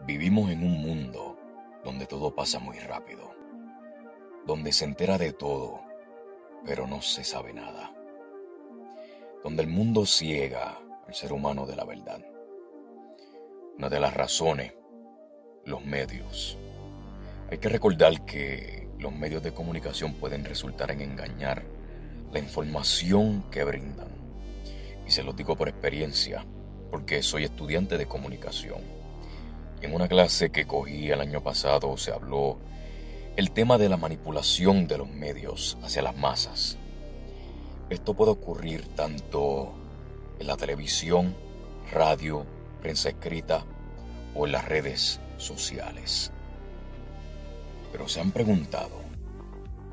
Vivimos en un mundo donde todo pasa muy rápido, donde se entera de todo, pero no se sabe nada, donde el mundo ciega al ser humano de la verdad. Una de las razones, los medios. Hay que recordar que los medios de comunicación pueden resultar en engañar la información que brindan. Y se los digo por experiencia, porque soy estudiante de comunicación en una clase que cogí el año pasado se habló el tema de la manipulación de los medios hacia las masas. Esto puede ocurrir tanto en la televisión, radio, prensa escrita o en las redes sociales. Pero se han preguntado,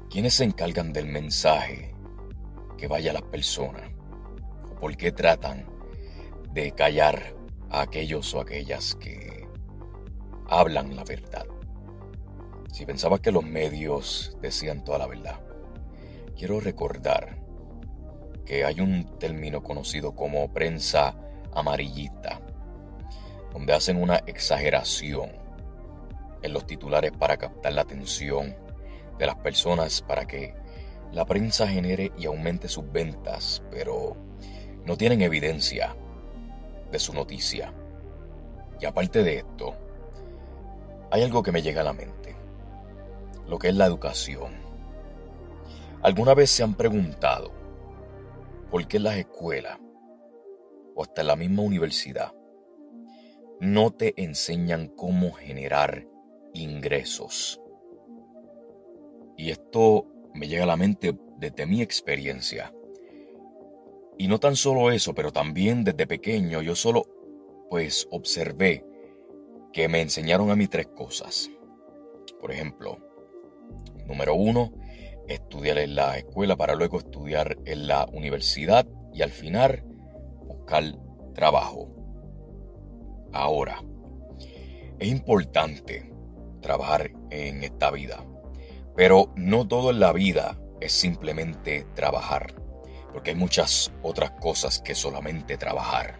¿quiénes se encargan del mensaje que vaya a las personas? ¿O por qué tratan de callar a aquellos o aquellas que hablan la verdad. Si pensabas que los medios decían toda la verdad, quiero recordar que hay un término conocido como prensa amarillista, donde hacen una exageración en los titulares para captar la atención de las personas para que la prensa genere y aumente sus ventas, pero no tienen evidencia de su noticia. Y aparte de esto, hay algo que me llega a la mente, lo que es la educación. ¿Alguna vez se han preguntado por qué en las escuelas o hasta en la misma universidad no te enseñan cómo generar ingresos? Y esto me llega a la mente desde mi experiencia. Y no tan solo eso, pero también desde pequeño yo solo pues observé que me enseñaron a mí tres cosas. Por ejemplo, número uno, estudiar en la escuela para luego estudiar en la universidad y al final buscar trabajo. Ahora, es importante trabajar en esta vida, pero no todo en la vida es simplemente trabajar, porque hay muchas otras cosas que solamente trabajar.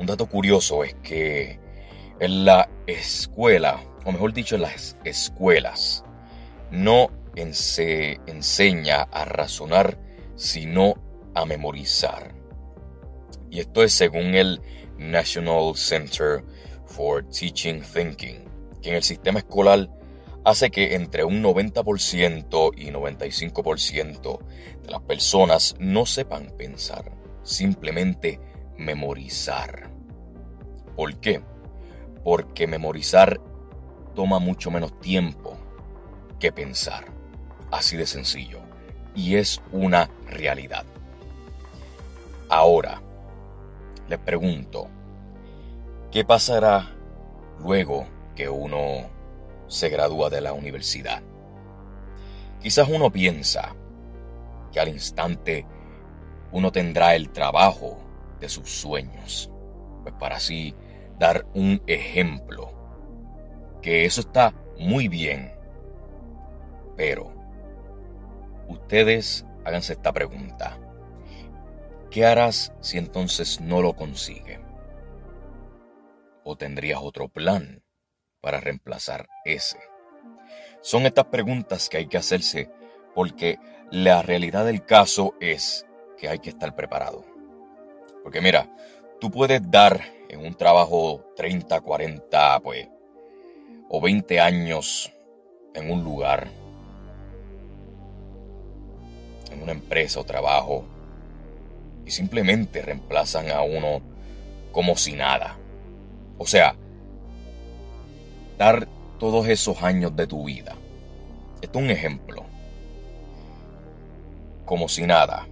Un dato curioso es que en la escuela, o mejor dicho, en las escuelas, no se enseña a razonar, sino a memorizar. Y esto es según el National Center for Teaching Thinking, que en el sistema escolar hace que entre un 90% y 95% de las personas no sepan pensar, simplemente memorizar. ¿Por qué? Porque memorizar toma mucho menos tiempo que pensar. Así de sencillo. Y es una realidad. Ahora, le pregunto, ¿qué pasará luego que uno se gradúa de la universidad? Quizás uno piensa que al instante uno tendrá el trabajo de sus sueños, pues para así dar un ejemplo. Que eso está muy bien. Pero, ustedes háganse esta pregunta. ¿Qué harás si entonces no lo consigue? ¿O tendrías otro plan para reemplazar ese? Son estas preguntas que hay que hacerse porque la realidad del caso es que hay que estar preparado. Porque mira, tú puedes dar en un trabajo 30, 40, pues, o 20 años en un lugar, en una empresa o trabajo, y simplemente reemplazan a uno como si nada. O sea, dar todos esos años de tu vida. Esto es un ejemplo. Como si nada.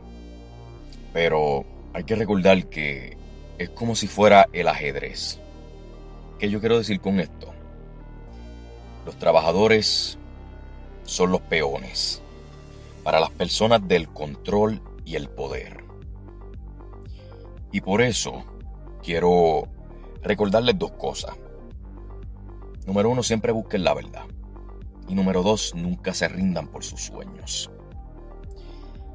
Pero hay que recordar que es como si fuera el ajedrez. ¿Qué yo quiero decir con esto? Los trabajadores son los peones para las personas del control y el poder. Y por eso quiero recordarles dos cosas. Número uno, siempre busquen la verdad. Y número dos, nunca se rindan por sus sueños.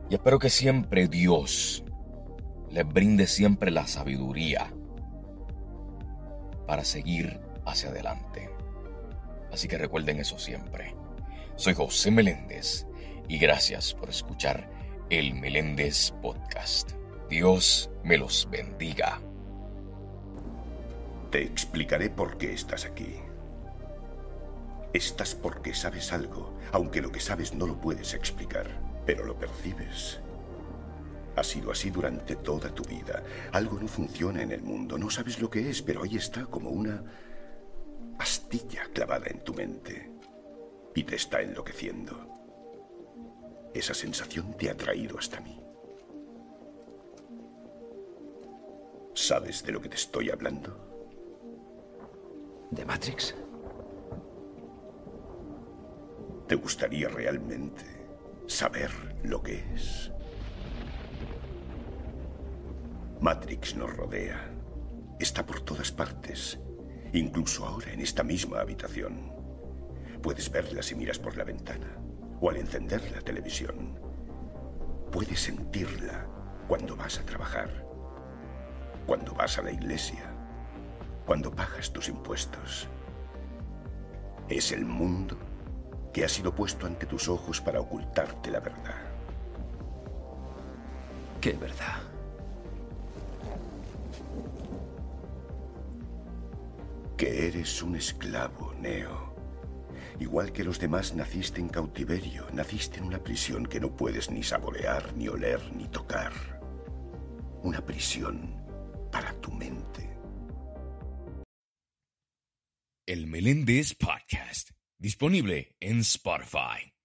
Y espero que siempre Dios les brinde siempre la sabiduría para seguir hacia adelante. Así que recuerden eso siempre. Soy José Meléndez y gracias por escuchar el Meléndez Podcast. Dios me los bendiga. Te explicaré por qué estás aquí. Estás porque sabes algo, aunque lo que sabes no lo puedes explicar, pero lo percibes. Ha sido así durante toda tu vida. Algo no funciona en el mundo, no sabes lo que es, pero ahí está como una astilla clavada en tu mente y te está enloqueciendo. Esa sensación te ha traído hasta mí. ¿Sabes de lo que te estoy hablando? ¿De Matrix? ¿Te gustaría realmente saber lo que es? Matrix nos rodea. Está por todas partes, incluso ahora en esta misma habitación. Puedes verla si miras por la ventana o al encender la televisión. Puedes sentirla cuando vas a trabajar, cuando vas a la iglesia, cuando pagas tus impuestos. Es el mundo que ha sido puesto ante tus ojos para ocultarte la verdad. ¿Qué verdad? Que eres un esclavo, Neo. Igual que los demás, naciste en cautiverio, naciste en una prisión que no puedes ni saborear, ni oler, ni tocar. Una prisión para tu mente. El Meléndez Podcast, disponible en Spotify.